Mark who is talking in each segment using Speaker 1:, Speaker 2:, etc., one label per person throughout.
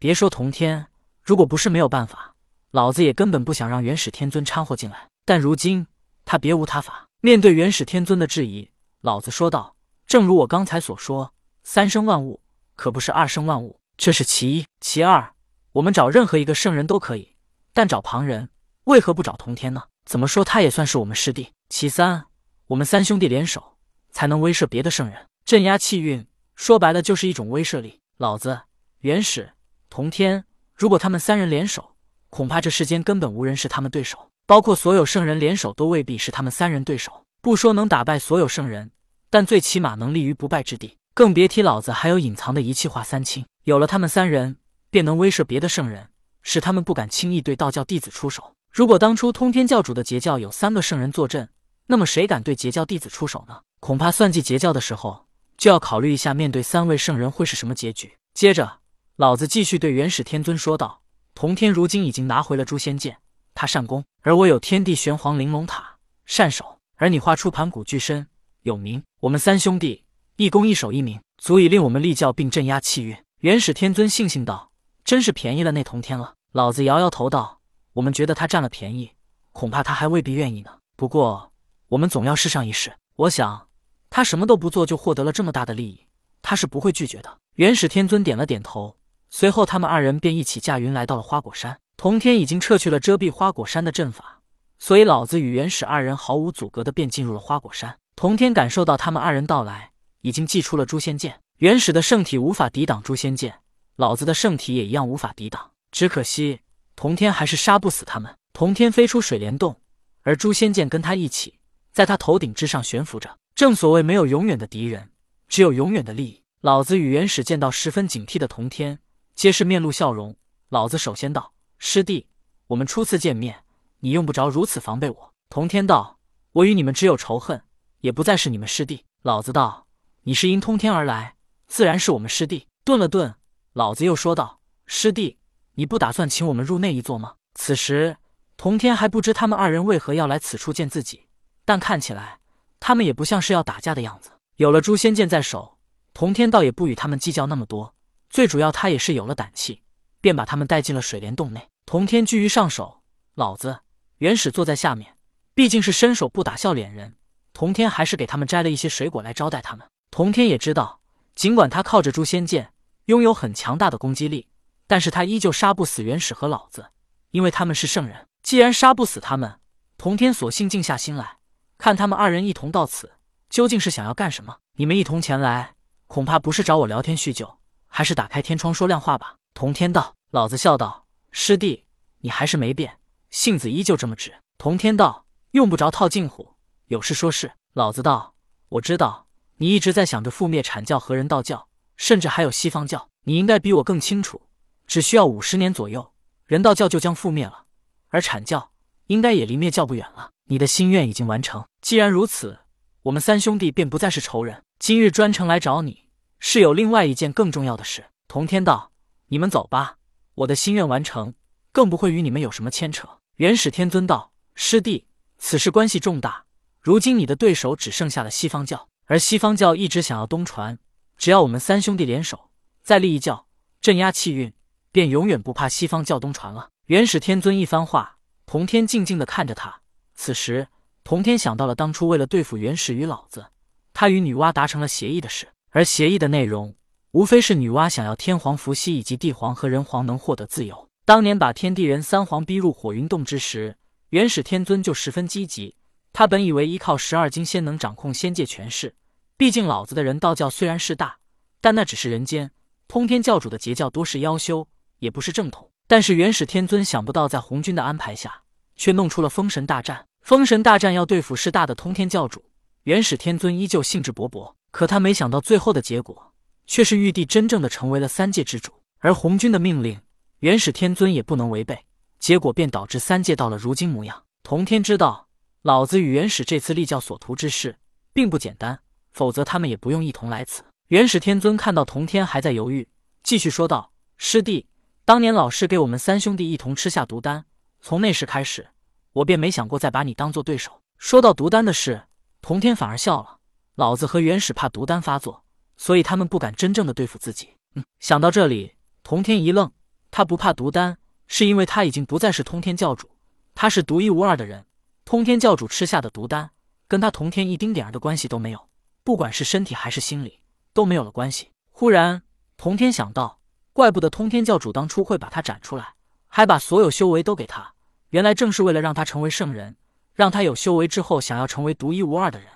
Speaker 1: 别说同天，如果不是没有办法，老子也根本不想让元始天尊掺和进来。但如今他别无他法。面对元始天尊的质疑，老子说道：“正如我刚才所说，三生万物可不是二生万物，这是其一。其二，我们找任何一个圣人都可以，但找旁人，为何不找同天呢？怎么说他也算是我们师弟。其三，我们三兄弟联手，才能威慑别的圣人，镇压气运。说白了，就是一种威慑力。老子元始。”同天，如果他们三人联手，恐怕这世间根本无人是他们对手，包括所有圣人联手都未必是他们三人对手。不说能打败所有圣人，但最起码能立于不败之地。更别提老子还有隐藏的一气化三清。有了他们三人，便能威慑别的圣人，使他们不敢轻易对道教弟子出手。如果当初通天教主的截教有三个圣人坐镇，那么谁敢对截教弟子出手呢？恐怕算计截教的时候，就要考虑一下面对三位圣人会是什么结局。接着。老子继续对元始天尊说道：“同天如今已经拿回了诛仙剑，他善攻，而我有天地玄黄玲珑塔善守，而你画出盘古巨身有名，我们三兄弟一攻一守一名，足以令我们立教并镇压气运。”元始天尊悻悻道：“真是便宜了那同天了。”老子摇摇头道：“我们觉得他占了便宜，恐怕他还未必愿意呢。不过我们总要试上一试。我想他什么都不做就获得了这么大的利益，他是不会拒绝的。”元始天尊点了点头。随后，他们二人便一起驾云来到了花果山。同天已经撤去了遮蔽花果山的阵法，所以老子与元始二人毫无阻隔的便进入了花果山。同天感受到他们二人到来，已经祭出了诛仙剑。元始的圣体无法抵挡诛仙剑，老子的圣体也一样无法抵挡。只可惜，同天还是杀不死他们。同天飞出水帘洞，而诛仙剑跟他一起，在他头顶之上悬浮着。正所谓，没有永远的敌人，只有永远的利益。老子与元始见到十分警惕的同天。皆是面露笑容。老子首先道：“师弟，我们初次见面，你用不着如此防备我。”同天道：“我与你们只有仇恨，也不再是你们师弟。”老子道：“你是因通天而来，自然是我们师弟。”顿了顿，老子又说道：“师弟，你不打算请我们入内一坐吗？”此时，同天还不知他们二人为何要来此处见自己，但看起来他们也不像是要打架的样子。有了诛仙剑在手，同天倒也不与他们计较那么多。最主要，他也是有了胆气，便把他们带进了水帘洞内。同天居于上首，老子元始坐在下面。毕竟是伸手不打笑脸人，同天还是给他们摘了一些水果来招待他们。同天也知道，尽管他靠着诛仙剑拥有很强大的攻击力，但是他依旧杀不死元始和老子，因为他们是圣人。既然杀不死他们，同天索性静下心来看他们二人一同到此，究竟是想要干什么？你们一同前来，恐怕不是找我聊天叙旧。还是打开天窗说亮话吧。同天道，老子笑道：“师弟，你还是没变，性子依旧这么直。”同天道：“用不着套近乎，有事说事。”老子道：“我知道你一直在想着覆灭阐教和人道教，甚至还有西方教。你应该比我更清楚，只需要五十年左右，人道教就将覆灭了，而阐教应该也离灭教不远了。你的心愿已经完成。既然如此，我们三兄弟便不再是仇人。今日专程来找你。”是有另外一件更重要的事。同天道：“你们走吧，我的心愿完成，更不会与你们有什么牵扯。”元始天尊道：“师弟，此事关系重大。如今你的对手只剩下了西方教，而西方教一直想要东传。只要我们三兄弟联手，再立一教，镇压气运，便永远不怕西方教东传了。”元始天尊一番话，同天静静的看着他。此时，同天想到了当初为了对付元始与老子，他与女娲达成了协议的事。而协议的内容，无非是女娲想要天皇伏羲以及地皇和人皇能获得自由。当年把天地人三皇逼入火云洞之时，元始天尊就十分积极。他本以为依靠十二金仙能掌控仙界权势，毕竟老子的人道教虽然势大，但那只是人间。通天教主的截教多是妖修，也不是正统。但是元始天尊想不到，在红军的安排下，却弄出了封神大战。封神大战要对付势大的通天教主，元始天尊依旧兴致勃勃。可他没想到，最后的结果却是玉帝真正的成为了三界之主，而红军的命令，元始天尊也不能违背，结果便导致三界到了如今模样。同天知道，老子与元始这次立教所图之事并不简单，否则他们也不用一同来此。元始天尊看到同天还在犹豫，继续说道：“师弟，当年老师给我们三兄弟一同吃下毒丹，从那时开始，我便没想过再把你当做对手。”说到毒丹的事，同天反而笑了。老子和元始怕毒丹发作，所以他们不敢真正的对付自己。嗯，想到这里，童天一愣，他不怕毒丹，是因为他已经不再是通天教主，他是独一无二的人。通天教主吃下的毒丹，跟他同天一丁点儿的关系都没有，不管是身体还是心理，都没有了关系。忽然，童天想到，怪不得通天教主当初会把他斩出来，还把所有修为都给他，原来正是为了让他成为圣人，让他有修为之后想要成为独一无二的人，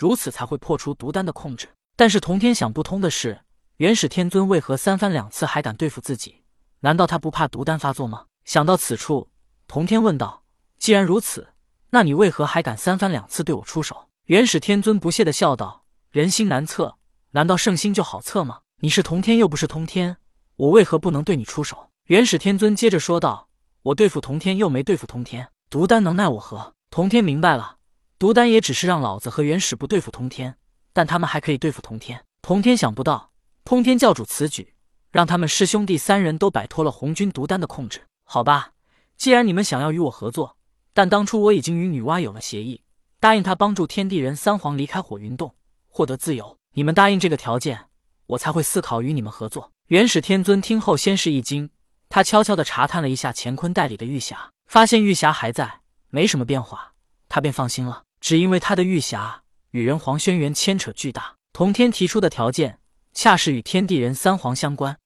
Speaker 1: 如此才会破除毒丹的控制。但是同天想不通的是，元始天尊为何三番两次还敢对付自己？难道他不怕毒丹发作吗？想到此处，同天问道：“既然如此，那你为何还敢三番两次对我出手？”元始天尊不屑的笑道：“人心难测，难道圣心就好测吗？你是同天又不是通天，我为何不能对你出手？”元始天尊接着说道：“我对付同天又没对付通天，毒丹能奈我何？”同天明白了，毒丹也只是让老子和元始不对付通天，但他们还可以对付通天。同天想不到，通天教主此举。让他们师兄弟三人都摆脱了红军毒丹的控制。好吧，既然你们想要与我合作，但当初我已经与女娲有了协议，答应她帮助天地人三皇离开火云洞，获得自由。你们答应这个条件，我才会思考与你们合作。元始天尊听后先是一惊，他悄悄地查探了一下乾坤袋里的玉匣，发现玉匣还在，没什么变化，他便放心了。只因为他的玉匣与人皇轩辕牵扯巨大，同天提出的条件。恰是与天地人三皇相关，